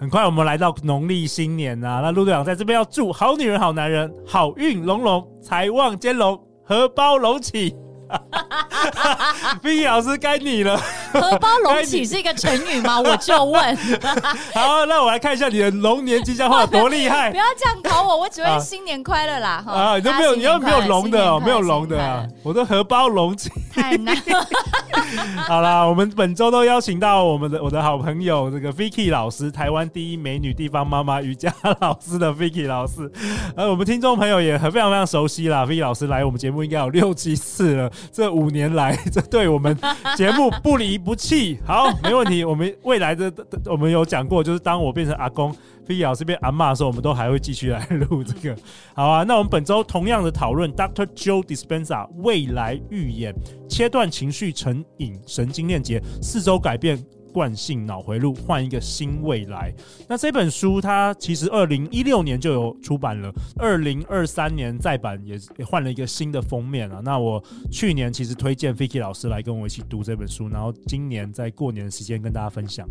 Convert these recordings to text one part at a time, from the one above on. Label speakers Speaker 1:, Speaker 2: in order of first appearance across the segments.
Speaker 1: 很快我们来到农历新年啊，那陆队长在这边要祝好女人、好男人好运隆隆，财旺兼隆，荷包隆起。冰怡老师该你了，
Speaker 2: 荷包隆起是一个成语吗？我就问。
Speaker 1: 好，那我来看一下你的龙年吉祥话有多厉害。
Speaker 2: 不要这样考我，我只会新年快乐啦。
Speaker 1: 啊，你都没有，你要没有龙的哦，没有龙的啊，我的荷包隆起。太难了。好啦，我们本周都邀请到我们的我的好朋友这个 Vicky 老师，台湾第一美女地方妈妈瑜伽老师的 Vicky 老师。呃，我们听众朋友也很非常非常熟悉啦，Vicky 老师来我们节目应该有六七次了。这五年来，这对我们节目不离不弃。好，没问题。我们未来的 我们有讲过，就是当我变成阿公菲老师变阿骂的时候，我们都还会继续来录这个。好啊，那我们本周同样的讨论，Dr. Joe Dispenza 未来预言，切断情绪成瘾神经链接，四周改变。惯性脑回路，换一个新未来。那这本书它其实二零一六年就有出版了，二零二三年再版也也换了一个新的封面啊。那我去年其实推荐 Vicky 老师来跟我一起读这本书，然后今年在过年的时间跟大家分享。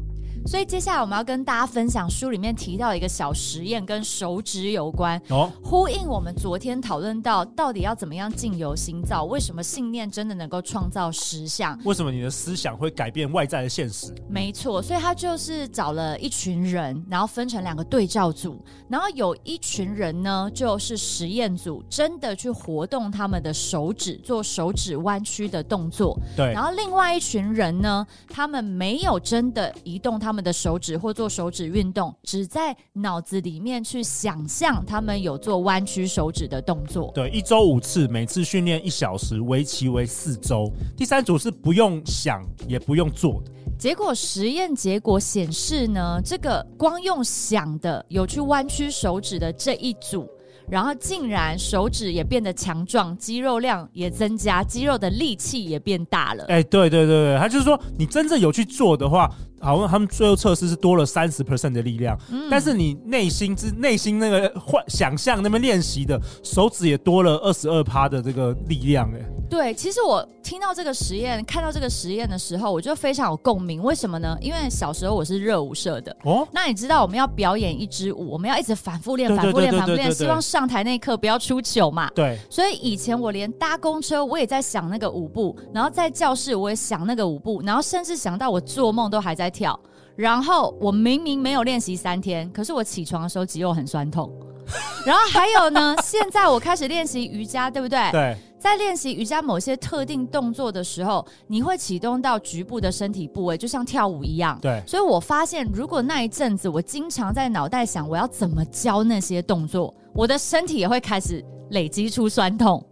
Speaker 2: 所以接下来我们要跟大家分享书里面提到一个小实验，跟手指有关哦，呼应我们昨天讨论到到底要怎么样进由心造，为什么信念真的能够创造实相？
Speaker 1: 为什么你的思想会改变外在的现实？
Speaker 2: 没错，所以他就是找了一群人，然后分成两个对照组，然后有一群人呢，就是实验组，真的去活动他们的手指，做手指弯曲的动作。
Speaker 1: 对，
Speaker 2: 然后另外一群人呢，他们没有真的移动他们的手指或做手指运动，只在脑子里面去想象他们有做弯曲手指的动作。
Speaker 1: 对，一周五次，每次训练一小时，为期为四周。第三组是不用想也不用做的。
Speaker 2: 结果实验结果显示呢，这个光用想的有去弯曲手指的这一组，然后竟然手指也变得强壮，肌肉量也增加，肌肉的力气也变大了。
Speaker 1: 哎，对对对对，他就是说，你真正有去做的话。好像他们最后测试是多了三十 percent 的力量，嗯、但是你内心之内心那个幻想象那边练习的手指也多了二十二趴的这个力量哎。
Speaker 2: 对，其实我听到这个实验，看到这个实验的时候，我就非常有共鸣。为什么呢？因为小时候我是热舞社的哦。那你知道我们要表演一支舞，我们要一直反复练、反复练、反复练，希望上台那一刻不要出糗嘛。
Speaker 1: 对。
Speaker 2: 所以以前我连搭公车我也在想那个舞步，然后在教室我也想那个舞步，然后甚至想到我做梦都还在跳。然后我明明没有练习三天，可是我起床的时候肌肉很酸痛。然后还有呢，现在我开始练习瑜伽，对不对？
Speaker 1: 对。
Speaker 2: 在练习瑜伽某些特定动作的时候，你会启动到局部的身体部位，就像跳舞一样。
Speaker 1: 对。
Speaker 2: 所以我发现，如果那一阵子我经常在脑袋想我要怎么教那些动作，我的身体也会开始累积出酸痛。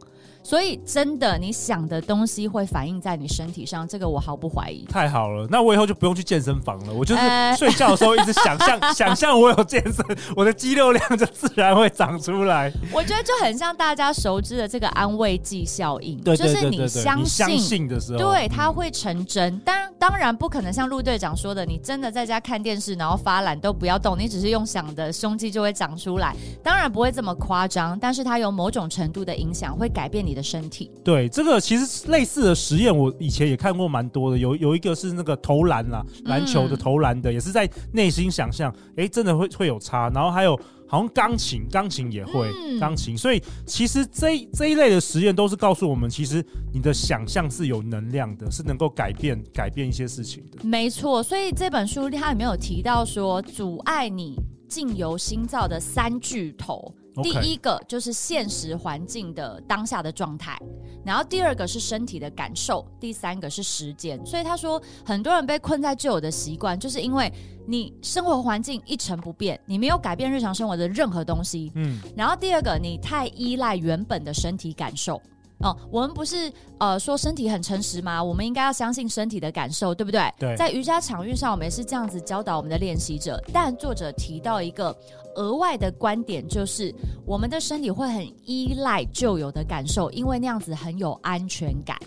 Speaker 2: 所以真的，你想的东西会反映在你身体上，这个我毫不怀疑。
Speaker 1: 太好了，那我以后就不用去健身房了。我就是 睡觉的时候一直想象，呃、想象我有健身，我的肌肉量就自然会长出来。
Speaker 2: 我觉得就很像大家熟知的这个安慰剂效
Speaker 1: 应，
Speaker 2: 就是你相信，你
Speaker 1: 相信的时候，
Speaker 2: 对，它会成真。当然，当然不可能像陆队长说的，你真的在家看电视，然后发懒都不要动，你只是用想的，胸肌就会长出来。当然不会这么夸张，但是它有某种程度的影响，会改变你的身体。
Speaker 1: 对，这个其实类似的实验，我以前也看过蛮多的。有有一个是那个投篮啦，篮球的投篮的，嗯、也是在内心想象，哎，真的会会有差。然后还有好像钢琴，钢琴也会、嗯、钢琴。所以其实这这一类的实验都是告诉我们，其实你的想象是有能量的，是能够改变改变一些事情的。
Speaker 2: 没错，所以这本书它里面有提到说，阻碍你进由心造的三巨头。第一个就是现实环境的当下的状态，然后第二个是身体的感受，第三个是时间。所以他说，很多人被困在旧有的习惯，就是因为你生活环境一成不变，你没有改变日常生活的任何东西。嗯，然后第二个，你太依赖原本的身体感受。哦，我们不是呃说身体很诚实吗？我们应该要相信身体的感受，对不对？
Speaker 1: 对。
Speaker 2: 在瑜伽场域上，我们也是这样子教导我们的练习者。但作者提到一个额外的观点，就是我们的身体会很依赖旧有的感受，因为那样子很有安全感。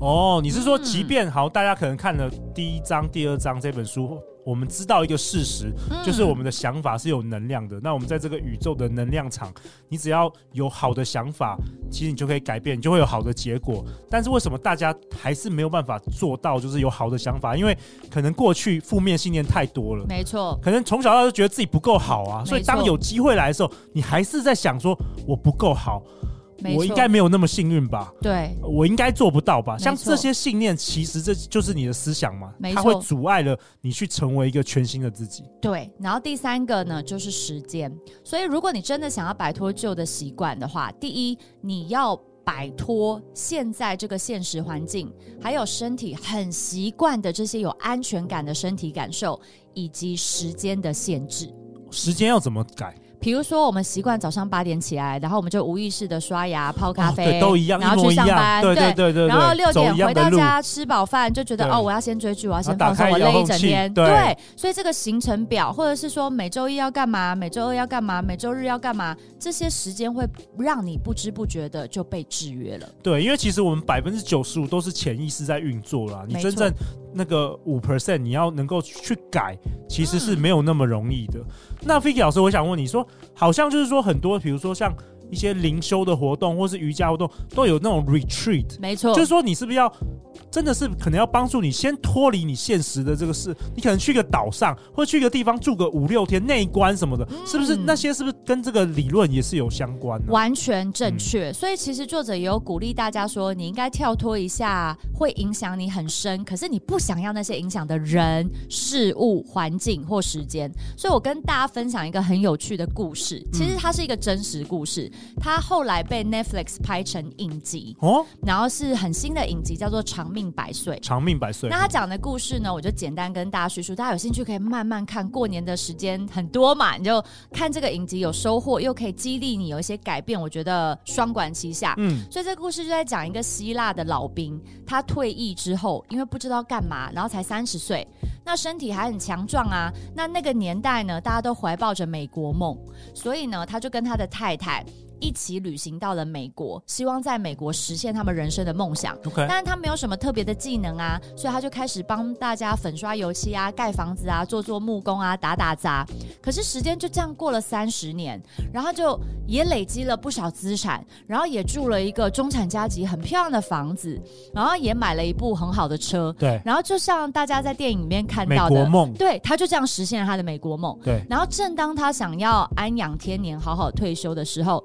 Speaker 1: 哦，你是说，即便好，大家可能看了第一章、第二章这本书。我们知道一个事实，就是我们的想法是有能量的。嗯、那我们在这个宇宙的能量场，你只要有好的想法，其实你就可以改变，你就会有好的结果。但是为什么大家还是没有办法做到，就是有好的想法？因为可能过去负面信念太多了。
Speaker 2: 没错，
Speaker 1: 可能从小到大就觉得自己不够好啊，所以当有机会来的时候，你还是在想说我不够好。我应该没有那么幸运吧？
Speaker 2: 对，
Speaker 1: 我应该做不到吧？像这些信念，其实这就是你的思想嘛，它会阻碍了你去成为一个全新的自己。
Speaker 2: 对，然后第三个呢，就是时间。所以，如果你真的想要摆脱旧的习惯的话，第一，你要摆脱现在这个现实环境，还有身体很习惯的这些有安全感的身体感受，以及时间的限制。
Speaker 1: 时间要怎么改？
Speaker 2: 比如说，我们习惯早上八点起来，然后我们就无意识的刷牙、泡咖啡，
Speaker 1: 哦、对，都一样，
Speaker 2: 然后去上班，
Speaker 1: 对对对对，对，
Speaker 2: 然后六点回到家吃饱饭，就觉得哦，我要先追剧，我要先放松，我累一整天。对，对，所以这个行程表，或者是说每周一要干嘛，每周二要干嘛，每周日要干嘛，这些时间会让你不知不觉的就被制约了。
Speaker 1: 对，因为其实我们百分之九十五都是潜意识在运作啦，你真正那个五 percent，你要能够去改，其实是没有那么容易的。嗯、那 Vicky 老师，我想问你说，好像就是说很多，比如说像一些灵修的活动，或是瑜伽活动，都有那种 retreat，
Speaker 2: 没错，
Speaker 1: 就是说你是不是要？真的是可能要帮助你先脱离你现实的这个事，你可能去个岛上，或者去个地方住个五六天内观什么的，嗯、是不是那些是不是跟这个理论也是有相关的？
Speaker 2: 完全正确。嗯、所以其实作者也有鼓励大家说，你应该跳脱一下会影响你很深，可是你不想要那些影响的人、事物、环境或时间。所以我跟大家分享一个很有趣的故事，其实它是一个真实故事，它后来被 Netflix 拍成影集哦，然后是很新的影集，叫做《长命》。命百岁，
Speaker 1: 长命百岁。
Speaker 2: 那他讲的故事呢，我就简单跟大家叙述，大家有兴趣可以慢慢看。过年的时间很多嘛，你就看这个影集有收获，又可以激励你有一些改变，我觉得双管齐下。嗯，所以这个故事就在讲一个希腊的老兵，他退役之后，因为不知道干嘛，然后才三十岁，那身体还很强壮啊。那那个年代呢，大家都怀抱着美国梦，所以呢，他就跟他的太太。一起旅行到了美国，希望在美国实现他们人生的梦想。
Speaker 1: Okay.
Speaker 2: 但是他没有什么特别的技能啊，所以他就开始帮大家粉刷油漆啊、盖房子啊、做做木工啊、打打杂。可是时间就这样过了三十年，然后就也累积了不少资产，然后也住了一个中产阶级很漂亮的房子，然后也买了一部很好的车。
Speaker 1: 对，
Speaker 2: 然后就像大家在电影里面看到的
Speaker 1: 美国梦，
Speaker 2: 对，他就这样实现了他的美国梦。
Speaker 1: 对，
Speaker 2: 然后正当他想要安养天年、好好退休的时候。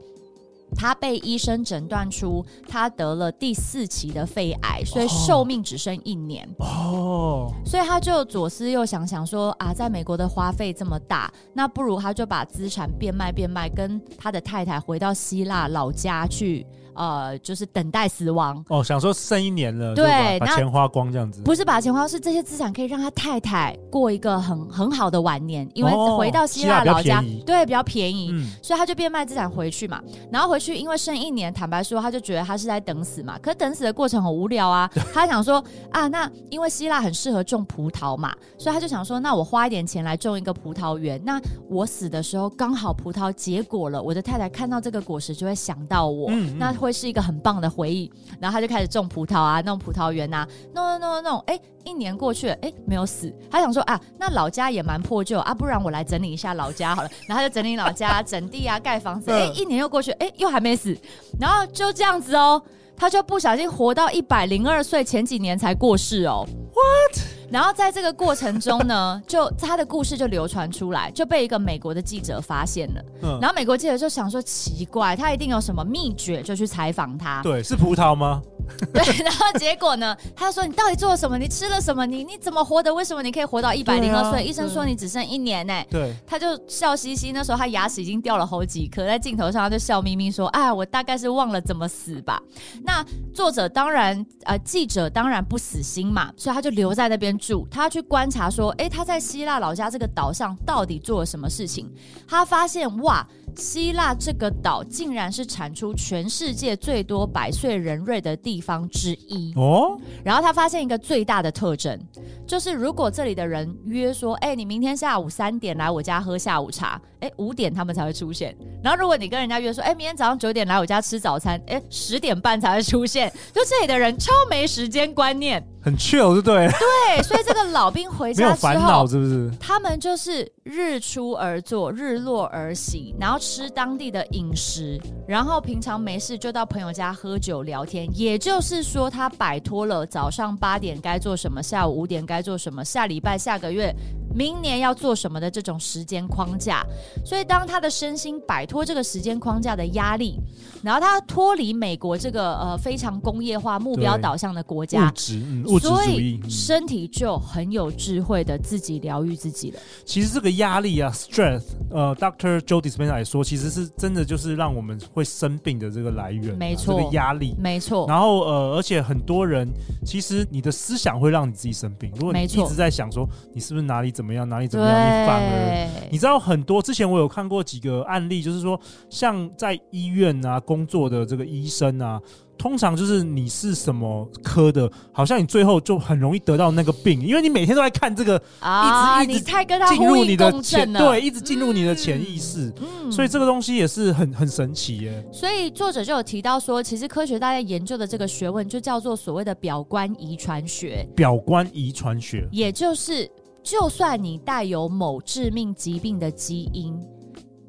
Speaker 2: 他被医生诊断出他得了第四期的肺癌，所以寿命只剩一年。哦，所以他就左思右想，想说啊，在美国的花费这么大，那不如他就把资产变卖变卖，跟他的太太回到希腊老家去。呃，就是等待死亡。
Speaker 1: 哦，想说剩一年了，
Speaker 2: 对，
Speaker 1: 把钱花光这样子，
Speaker 2: 不是把钱花光，是这些资产可以让他太太过一个很很好的晚年，因为回到希腊老家，对，比较便宜，嗯，所以他就变卖资产回去嘛，然后回去，因为剩一年，坦白说，他就觉得他是在等死嘛，可是等死的过程很无聊啊，他想说啊，那因为希腊很适合种葡萄嘛，所以他就想说，那我花一点钱来种一个葡萄园，那我死的时候刚好葡萄结果了，我的太太看到这个果实就会想到我，嗯嗯。那。会是一个很棒的回忆，然后他就开始种葡萄啊，弄葡萄园呐，弄弄弄弄，哎，一年过去了，哎，没有死。他想说啊，那老家也蛮破旧啊，不然我来整理一下老家好了。然后他就整理老家，整地啊，盖房子。哎，一年又过去，哎，又还没死。然后就这样子哦，他就不小心活到一百零二岁，前几年才过世哦。What？然后在这个过程中呢，就他的故事就流传出来，就被一个美国的记者发现了。嗯，然后美国记者就想说奇怪，他一定有什么秘诀，就去采访他。
Speaker 1: 对，是葡萄吗？
Speaker 2: 对，然后结果呢？他说：“你到底做了什么？你吃了什么？你你怎么活的？为什么你可以活到一百零二岁？医生说你只剩一年呢。”
Speaker 1: 对，
Speaker 2: 他就笑嘻嘻。那时候他牙齿已经掉了好几颗，在镜头上他就笑眯眯说：“哎，我大概是忘了怎么死吧。”那作者当然，呃，记者当然不死心嘛，所以他就留在那边住。他去观察说：“哎，他在希腊老家这个岛上到底做了什么事情？”他发现哇。希腊这个岛竟然是产出全世界最多百岁人瑞的地方之一哦。然后他发现一个最大的特征，就是如果这里的人约说，哎，你明天下午三点来我家喝下午茶，哎，五点他们才会出现。然后如果你跟人家约说，哎，明天早上九点来我家吃早餐，哎，十点半才会出现。就这里的人超没时间观念。
Speaker 1: 很 chill 就对了，
Speaker 2: 对，所以这个老兵回家之后，
Speaker 1: 没有烦恼是不是？
Speaker 2: 他们就是日出而作，日落而息，然后吃当地的饮食，然后平常没事就到朋友家喝酒聊天。也就是说，他摆脱了早上八点该做什么，下午五点该做什么，下礼拜、下个月。明年要做什么的这种时间框架，所以当他的身心摆脱这个时间框架的压力，然后他脱离美国这个呃非常工业化、目标导向的国家，
Speaker 1: 物质、嗯、物质主义，所以
Speaker 2: 身体就很有智慧的自己疗愈自己了。
Speaker 1: 其实这个压力啊，stress，呃，Dr. Joe Dispenza 来说，其实是真的就是让我们会生病的这个来源，
Speaker 2: 没错，
Speaker 1: 这个压力，
Speaker 2: 没错。
Speaker 1: 然后呃，而且很多人其实你的思想会让你自己生病，如果你一直在想说你是不是哪里怎么样？哪里怎么样？你反而你知道很多。之前我有看过几个案例，就是说，像在医院啊工作的这个医生啊，通常就是你是什么科的，好像你最后就很容易得到那个病，因为你每天都在看这个，
Speaker 2: 啊、
Speaker 1: 一直一直
Speaker 2: 进
Speaker 1: 入你的潜，对，一直进入你的潜意识，
Speaker 2: 嗯，
Speaker 1: 所以这个东西也是很很神奇耶。
Speaker 2: 所以作者就有提到说，其实科学大家研究的这个学问就叫做所谓的表观遗传学，
Speaker 1: 表观遗传学，
Speaker 2: 也就是。就算你带有某致命疾病的基因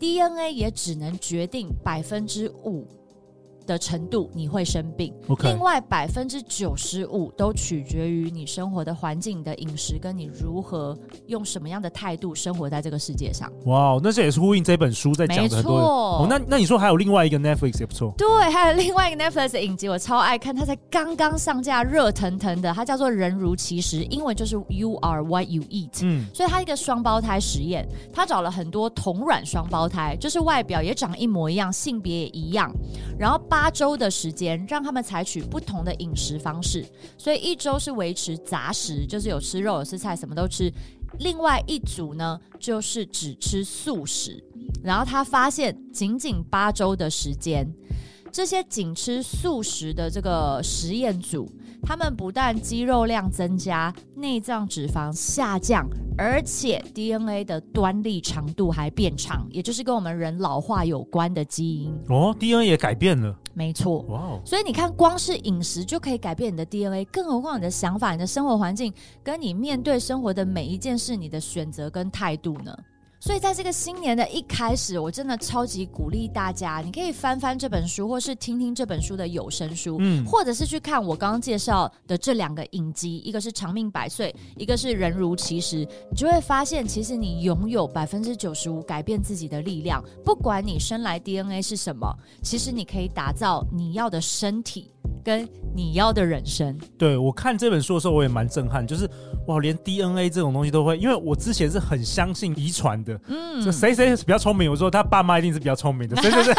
Speaker 2: ，DNA 也只能决定百分之五。的程度你会生病.另外百分之九十五都取决于你生活的环境、你的饮食，跟你如何用什么样的态度生活在这个世界上。
Speaker 1: 哇、wow，那这也是呼应这本书在讲的很多。哦，那那你说还有另外一个 Netflix 也不错。
Speaker 2: 对，还有另外一个 Netflix 的影集，我超爱看，它才刚刚上架，热腾腾的，它叫做《人如其时》，英文就是 You Are What You Eat。嗯，所以它一个双胞胎实验，它找了很多同卵双胞胎，就是外表也长一模一样，性别也一样，然后。八周的时间，让他们采取不同的饮食方式，所以一周是维持杂食，就是有吃肉有吃菜，什么都吃。另外一组呢，就是只吃素食。然后他发现，仅仅八周的时间，这些仅吃素食的这个实验组。他们不但肌肉量增加，内脏脂肪下降，而且 DNA 的端粒长度还变长，也就是跟我们人老化有关的基因。
Speaker 1: 哦，DNA 也改变了。
Speaker 2: 没错。哇哦。所以你看，光是饮食就可以改变你的 DNA，更何况你的想法、你的生活环境，跟你面对生活的每一件事，你的选择跟态度呢？所以，在这个新年的一开始，我真的超级鼓励大家，你可以翻翻这本书，或是听听这本书的有声书，嗯，或者是去看我刚刚介绍的这两个影集，一个是《长命百岁》，一个是《人如其时》，你就会发现，其实你拥有百分之九十五改变自己的力量。不管你生来 DNA 是什么，其实你可以打造你要的身体。跟你要的人生，
Speaker 1: 对，我看这本书的时候，我也蛮震撼，就是哇，连 DNA 这种东西都会，因为我之前是很相信遗传的，嗯，就谁谁比较聪明，我说他爸妈一定是比较聪明的，对对对，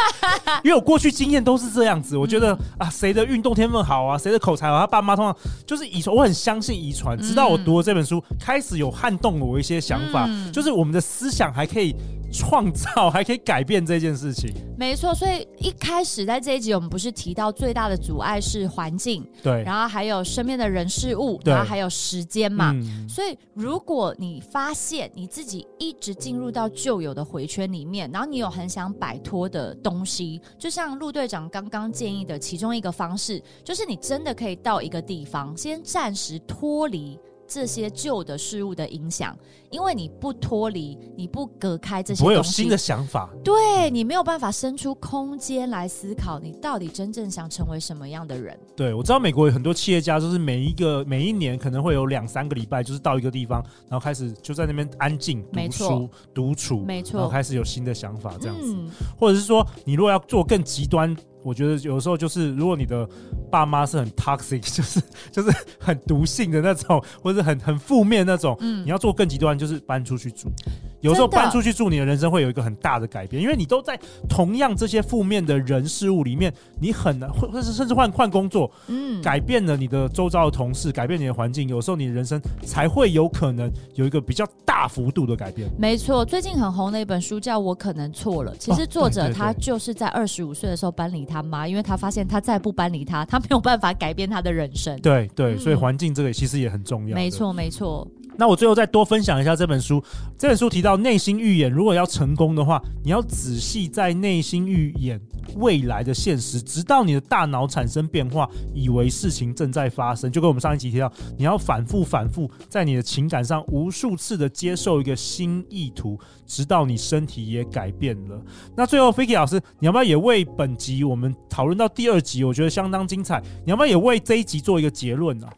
Speaker 1: 因为我过去经验都是这样子，我觉得、嗯、啊，谁的运动天分好啊，谁的口才好，他爸妈通常就是遗传，我很相信遗传，直到我读了这本书，开始有撼动了我一些想法、嗯，就是我们的思想还可以。创造还可以改变这件事情，
Speaker 2: 没错。所以一开始在这一集，我们不是提到最大的阻碍是环境，
Speaker 1: 对，
Speaker 2: 然后还有身边的人事物，然后还有时间嘛。嗯。所以如果你发现你自己一直进入到旧有的回圈里面，然后你有很想摆脱的东西，就像陆队长刚刚建议的其中一个方式，就是你真的可以到一个地方，先暂时脱离。这些旧的事物的影响，因为你不脱离，你不隔开这些
Speaker 1: 我有新的想法。
Speaker 2: 对，你没有办法生出空间来思考，你到底真正想成为什么样的人？
Speaker 1: 对，我知道美国有很多企业家，就是每一个每一年可能会有两三个礼拜，就是到一个地方，然后开始就在那边安静读书、独处，
Speaker 2: 没错，
Speaker 1: 然后开始有新的想法这样子，嗯、或者是说，你如果要做更极端。我觉得有时候就是，如果你的爸妈是很 toxic，就是 就是很毒性的那种，或者很很负面那种，嗯，你要做更极端，就是搬出去住。有时候搬出去住，你的人生会有一个很大的改变，因为你都在同样这些负面的人事物里面，你很难，或者是甚至换换工作，嗯，改变了你的周遭的同事，改变你的环境，有时候你的人生才会有可能有一个比较大幅度的改变。
Speaker 2: 没错，最近很红的一本书叫《我可能错了》，其实作者他就是在二十五岁的时候搬离他妈，因为他发现他再不搬离他，他没有办法改变他的人生。
Speaker 1: 对对，所以环境这个其实也很重要。
Speaker 2: 没错没错。
Speaker 1: 那我最后再多分享一下这本书。这本书提到内心预演，如果要成功的话，你要仔细在内心预演未来的现实，直到你的大脑产生变化，以为事情正在发生。就跟我们上一集提到，你要反复反复在你的情感上无数次的接受一个新意图，直到你身体也改变了。那最后，Fiki 老师，你要不要也为本集我们讨论到第二集，我觉得相当精彩，你要不要也为这一集做一个结论呢？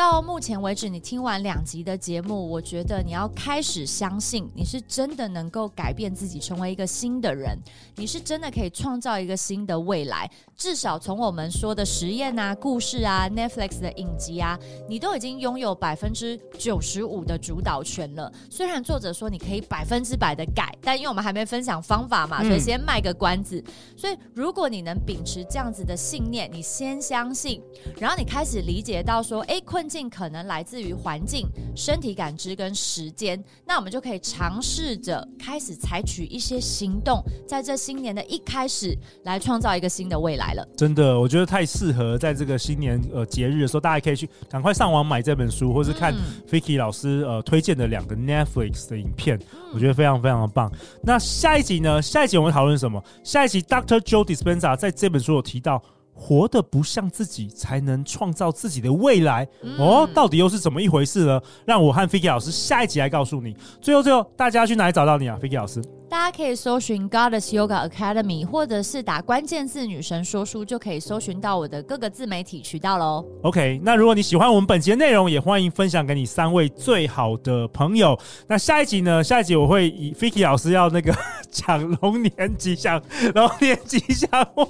Speaker 2: 到目前为止，你听完两集的节目，我觉得你要开始相信，你是真的能够改变自己，成为一个新的人。你是真的可以创造一个新的未来。至少从我们说的实验啊、故事啊、Netflix 的影集啊，你都已经拥有百分之九十五的主导权了。虽然作者说你可以百分之百的改，但因为我们还没分享方法嘛，所以先卖个关子。所以如果你能秉持这样子的信念，你先相信，然后你开始理解到说，哎，困。尽可能来自于环境、身体感知跟时间，那我们就可以尝试着开始采取一些行动，在这新年的一开始来创造一个新的未来了。
Speaker 1: 真的，我觉得太适合在这个新年呃节日的时候，大家可以去赶快上网买这本书，或是看 Vicky 老师呃推荐的两个 Netflix 的影片，我觉得非常非常的棒。那下一集呢？下一集我们会讨论什么？下一集 Dr. Joe Dispenza 在这本书有提到。活得不像自己，才能创造自己的未来。嗯、哦，到底又是怎么一回事呢？让我和 Vicky 老师下一集来告诉你。最后，最后，大家去哪里找到你啊，Vicky 老师？
Speaker 2: 大家可以搜寻 Goddess Yoga Academy，或者是打关键字“女神说书”，就可以搜寻到我的各个自媒体渠道喽。
Speaker 1: OK，那如果你喜欢我们本集的内容，也欢迎分享给你三位最好的朋友。那下一集呢？下一集我会以 Vicky 老师要那个 讲龙年吉祥，龙年吉祥话。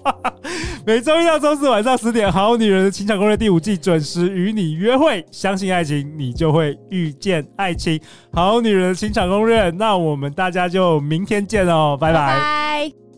Speaker 1: 每周一到周四晚上十点，《好女人的情场攻略》第五季准时与你约会。相信爱情，你就会遇见爱情。《好女人的情场攻略》，那我们大家就明天见哦，拜拜。拜拜。